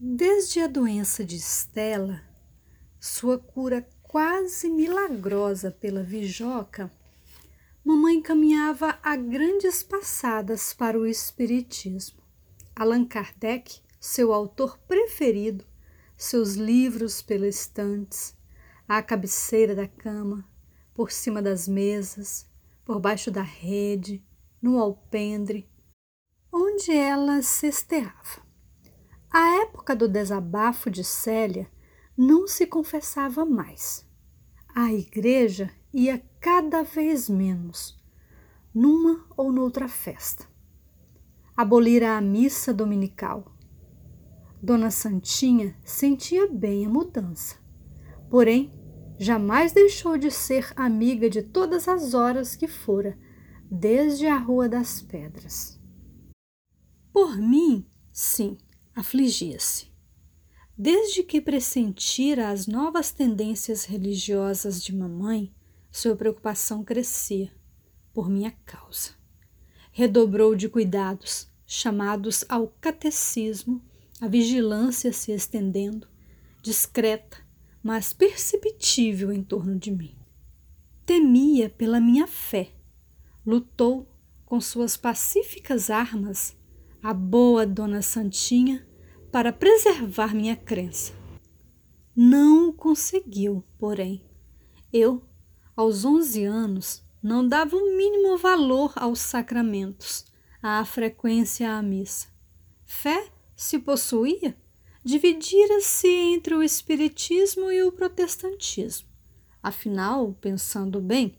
Desde a doença de Estela, sua cura quase milagrosa pela vijoca, mamãe caminhava a grandes passadas para o espiritismo. Allan Kardec, seu autor preferido, seus livros pelas estantes, à cabeceira da cama, por cima das mesas, por baixo da rede, no alpendre, onde ela cesteava. A época do desabafo de Célia não se confessava mais. A igreja ia cada vez menos, numa ou noutra festa. Abolira a missa dominical. Dona Santinha sentia bem a mudança, porém jamais deixou de ser amiga de todas as horas que fora, desde a Rua das Pedras. Por mim, sim, afligia-se. Desde que pressentira as novas tendências religiosas de mamãe, sua preocupação crescia por minha causa. Redobrou de cuidados, chamados ao catecismo, a vigilância se estendendo, discreta, mas perceptível em torno de mim. Temia pela minha fé, lutou com suas pacíficas armas a boa Dona Santinha para preservar minha crença. Não conseguiu, porém. Eu, aos onze anos, não dava o mínimo valor aos sacramentos, à frequência à missa. Fé se possuía, dividira-se entre o espiritismo e o protestantismo. Afinal, pensando bem,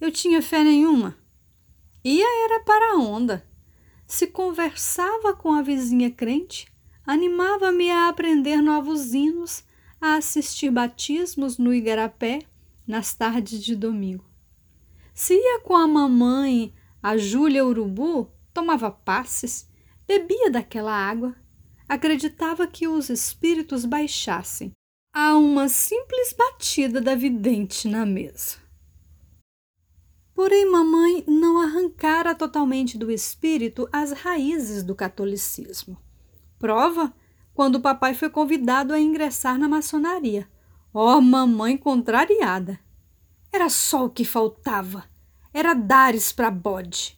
eu tinha fé nenhuma. Ia era para a onda. Se conversava com a vizinha crente, animava-me a aprender novos hinos, a assistir batismos no Igarapé nas tardes de domingo. Se ia com a mamãe, a Júlia Urubu, tomava passes, bebia daquela água, acreditava que os espíritos baixassem a uma simples batida da vidente na mesa. Porém, mamãe não arrancara totalmente do espírito as raízes do catolicismo. Prova quando o papai foi convidado a ingressar na maçonaria. Oh, mamãe contrariada! Era só o que faltava. Era dares para bode.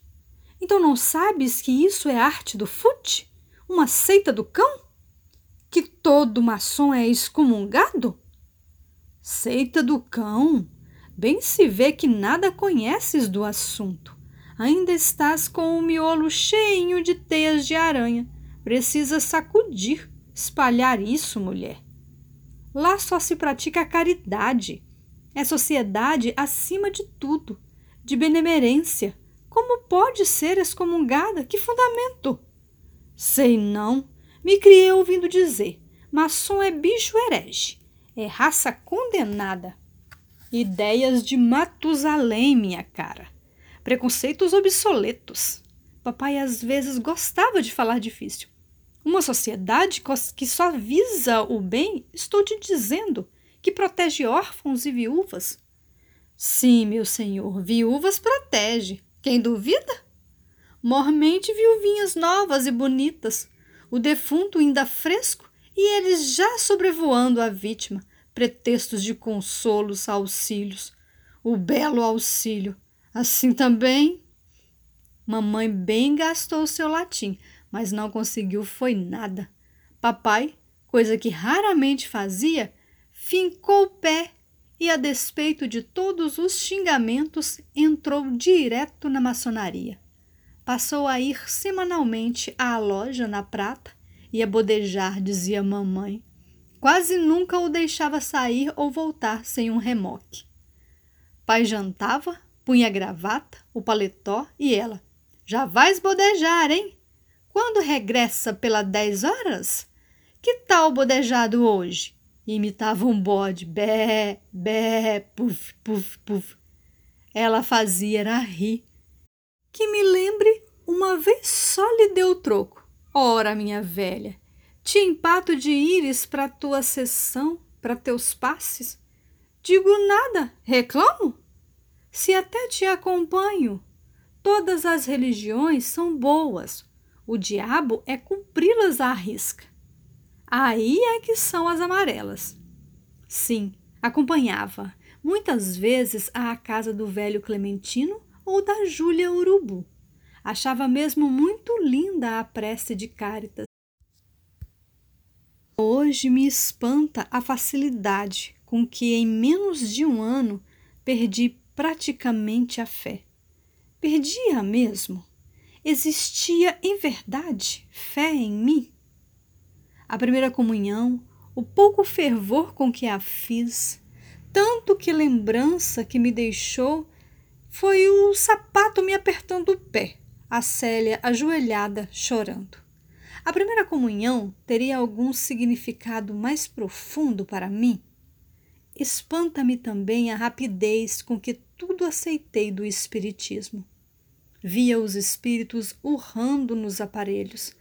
Então não sabes que isso é arte do fute? Uma seita do cão? Que todo maçom é excomungado? Seita do cão? Bem se vê que nada conheces do assunto. Ainda estás com o miolo cheinho de teias de aranha Precisa sacudir, espalhar isso, mulher. Lá só se pratica a caridade. É sociedade acima de tudo, de benemerência. Como pode ser excomungada? Que fundamento? Sei não. Me criei ouvindo dizer. Maçom é bicho herege. É raça condenada. Ideias de Matusalém, minha cara. Preconceitos obsoletos. Papai às vezes gostava de falar difícil. Uma sociedade que só visa o bem, estou te dizendo, que protege órfãos e viúvas. Sim, meu senhor, viúvas protege. Quem duvida? Mormente viuvinhas novas e bonitas, o defunto ainda fresco e eles já sobrevoando a vítima, pretextos de consolos, auxílios. O belo auxílio. Assim também. Mamãe bem gastou seu latim, mas não conseguiu foi nada. Papai, coisa que raramente fazia, fincou o pé e, a despeito de todos os xingamentos, entrou direto na maçonaria. Passou a ir semanalmente à loja na prata e a bodejar, dizia mamãe. Quase nunca o deixava sair ou voltar sem um remoque. Pai jantava, punha a gravata, o paletó e ela. Já vais bodejar, hein? Quando regressa pela dez horas? Que tal bodejado hoje? Imitava um bode, bé, bé, puf, puf, puf. Ela fazia era rir. Que me lembre, uma vez só lhe deu troco. Ora, minha velha, te empato de ires para tua sessão, para teus passes? Digo nada, reclamo? Se até te acompanho, todas as religiões são boas, o diabo é cumpri-las à risca. Aí é que são as amarelas. Sim, acompanhava, muitas vezes à casa do velho Clementino ou da Júlia Urubu. Achava mesmo muito linda a prece de Cáritas. Hoje me espanta a facilidade com que, em menos de um ano, perdi praticamente a fé. Perdia mesmo. Existia em verdade fé em mim? A primeira comunhão, o pouco fervor com que a fiz, tanto que lembrança que me deixou foi o sapato me apertando o pé, a Célia ajoelhada chorando. A primeira comunhão teria algum significado mais profundo para mim? Espanta-me também a rapidez com que tudo aceitei do Espiritismo. Via os espíritos urrando nos aparelhos.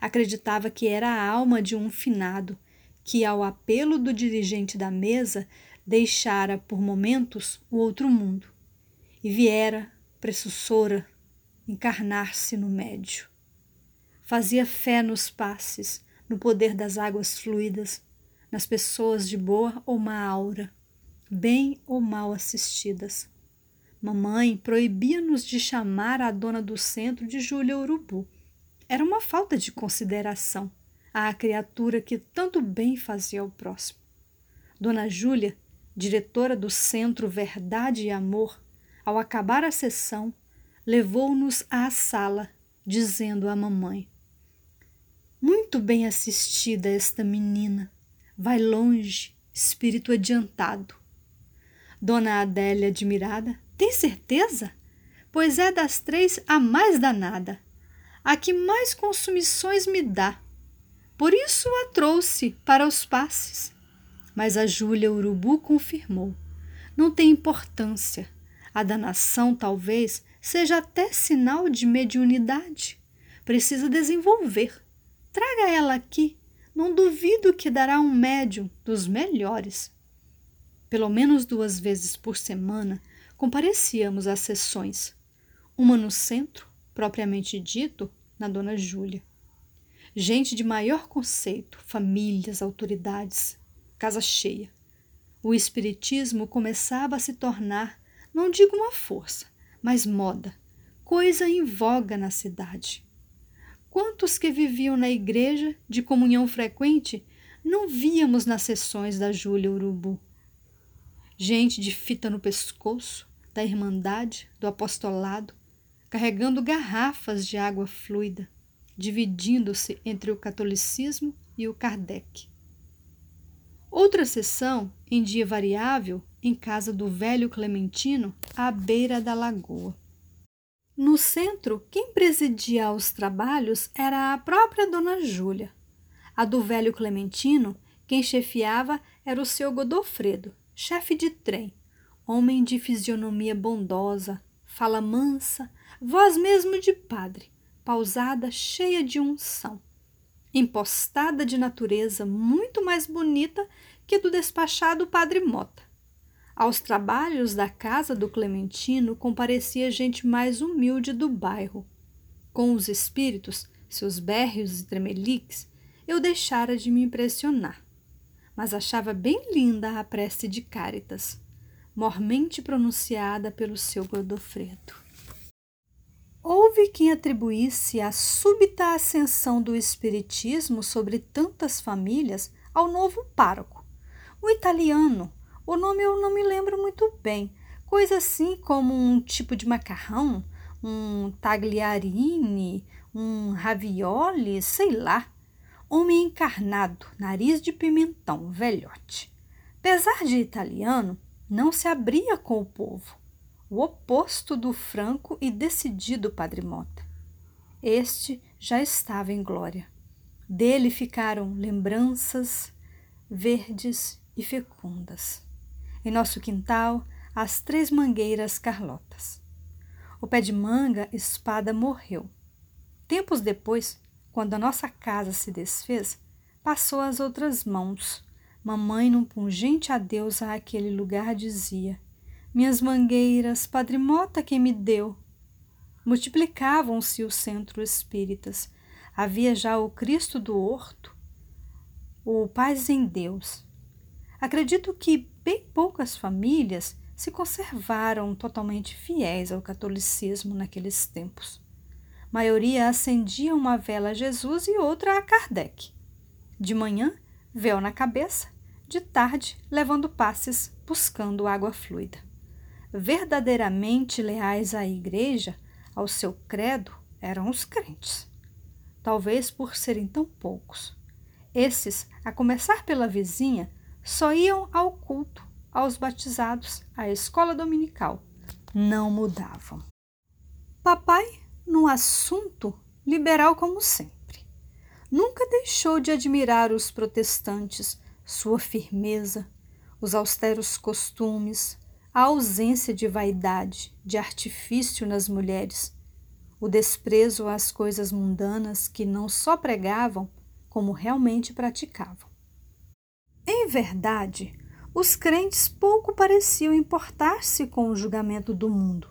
Acreditava que era a alma de um finado, que, ao apelo do dirigente da mesa, deixara por momentos o outro mundo e viera, pressussora, encarnar-se no médio. Fazia fé nos passes, no poder das águas fluidas, nas pessoas de boa ou má aura, bem ou mal assistidas. Mamãe proibia-nos de chamar a dona do centro de Júlia Urubu. Era uma falta de consideração à criatura que tanto bem fazia ao próximo. Dona Júlia, diretora do Centro Verdade e Amor, ao acabar a sessão, levou-nos à sala, dizendo à mamãe: Muito bem assistida esta menina. Vai longe, espírito adiantado. Dona Adélia, admirada, tem certeza? Pois é das três a mais danada, a que mais consumições me dá. Por isso a trouxe para os passes. Mas a Júlia Urubu confirmou: não tem importância. A danação, talvez, seja até sinal de mediunidade. Precisa desenvolver. Traga ela aqui. Não duvido que dará um médium dos melhores. Pelo menos duas vezes por semana comparecíamos às sessões, uma no centro, propriamente dito, na Dona Júlia. Gente de maior conceito, famílias, autoridades, casa cheia. O espiritismo começava a se tornar, não digo uma força, mas moda, coisa em voga na cidade. Quantos que viviam na igreja de comunhão frequente não víamos nas sessões da Júlia Urubu? Gente de fita no pescoço, da Irmandade, do Apostolado, carregando garrafas de água fluida, dividindo-se entre o catolicismo e o Kardec. Outra sessão, em dia variável, em casa do velho Clementino, à beira da lagoa. No centro, quem presidia os trabalhos era a própria Dona Júlia. A do velho Clementino, quem chefiava era o seu Godofredo, chefe de trem, homem de fisionomia bondosa, fala mansa, voz mesmo de padre, pausada, cheia de unção, impostada de natureza muito mais bonita que do despachado padre Mota. Aos trabalhos da casa do Clementino comparecia gente mais humilde do bairro. Com os espíritos, seus berros e tremeliques, eu deixara de me impressionar, mas achava bem linda a prece de Cáritas mormente pronunciada pelo seu Godofredo. Houve quem atribuísse a súbita ascensão do Espiritismo sobre tantas famílias ao novo pároco, o italiano. O nome eu não me lembro muito bem, coisa assim como um tipo de macarrão, um tagliarini, um ravioli, sei lá. Homem encarnado, nariz de pimentão, velhote. Apesar de italiano, não se abria com o povo, o oposto do franco e decidido Padre Mota. Este já estava em glória. Dele ficaram lembranças verdes e fecundas. Em nosso quintal, as três mangueiras carlotas. O pé de manga espada morreu. Tempos depois, quando a nossa casa se desfez, passou às outras mãos, Mamãe, num pungente adeus àquele lugar, dizia: Minhas mangueiras, Padre Mota quem me deu. Multiplicavam-se os centros espíritas. Havia já o Cristo do Horto, o paz em Deus. Acredito que bem poucas famílias se conservaram totalmente fiéis ao catolicismo naqueles tempos. Maioria acendia uma vela a Jesus e outra a Kardec. De manhã, véu na cabeça, de tarde, levando passes, buscando água fluida. Verdadeiramente leais à igreja, ao seu credo, eram os crentes. Talvez por serem tão poucos. Esses, a começar pela vizinha, só iam ao culto, aos batizados, à escola dominical. Não mudavam. Papai, no assunto, liberal como sempre. Nunca deixou de admirar os protestantes, sua firmeza, os austeros costumes, a ausência de vaidade, de artifício nas mulheres, o desprezo às coisas mundanas que não só pregavam, como realmente praticavam. Em verdade, os crentes pouco pareciam importar-se com o julgamento do mundo.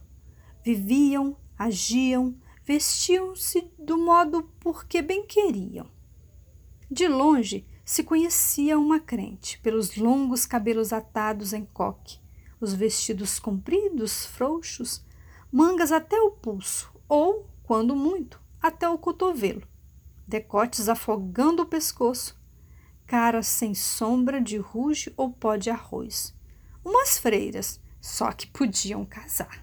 Viviam, agiam, vestiam-se do modo porque bem queriam. De longe se conhecia uma crente pelos longos cabelos atados em coque, os vestidos compridos, frouxos, mangas até o pulso, ou, quando muito, até o cotovelo, decotes afogando o pescoço, cara sem sombra de ruge ou pó de arroz. Umas freiras, só que podiam casar.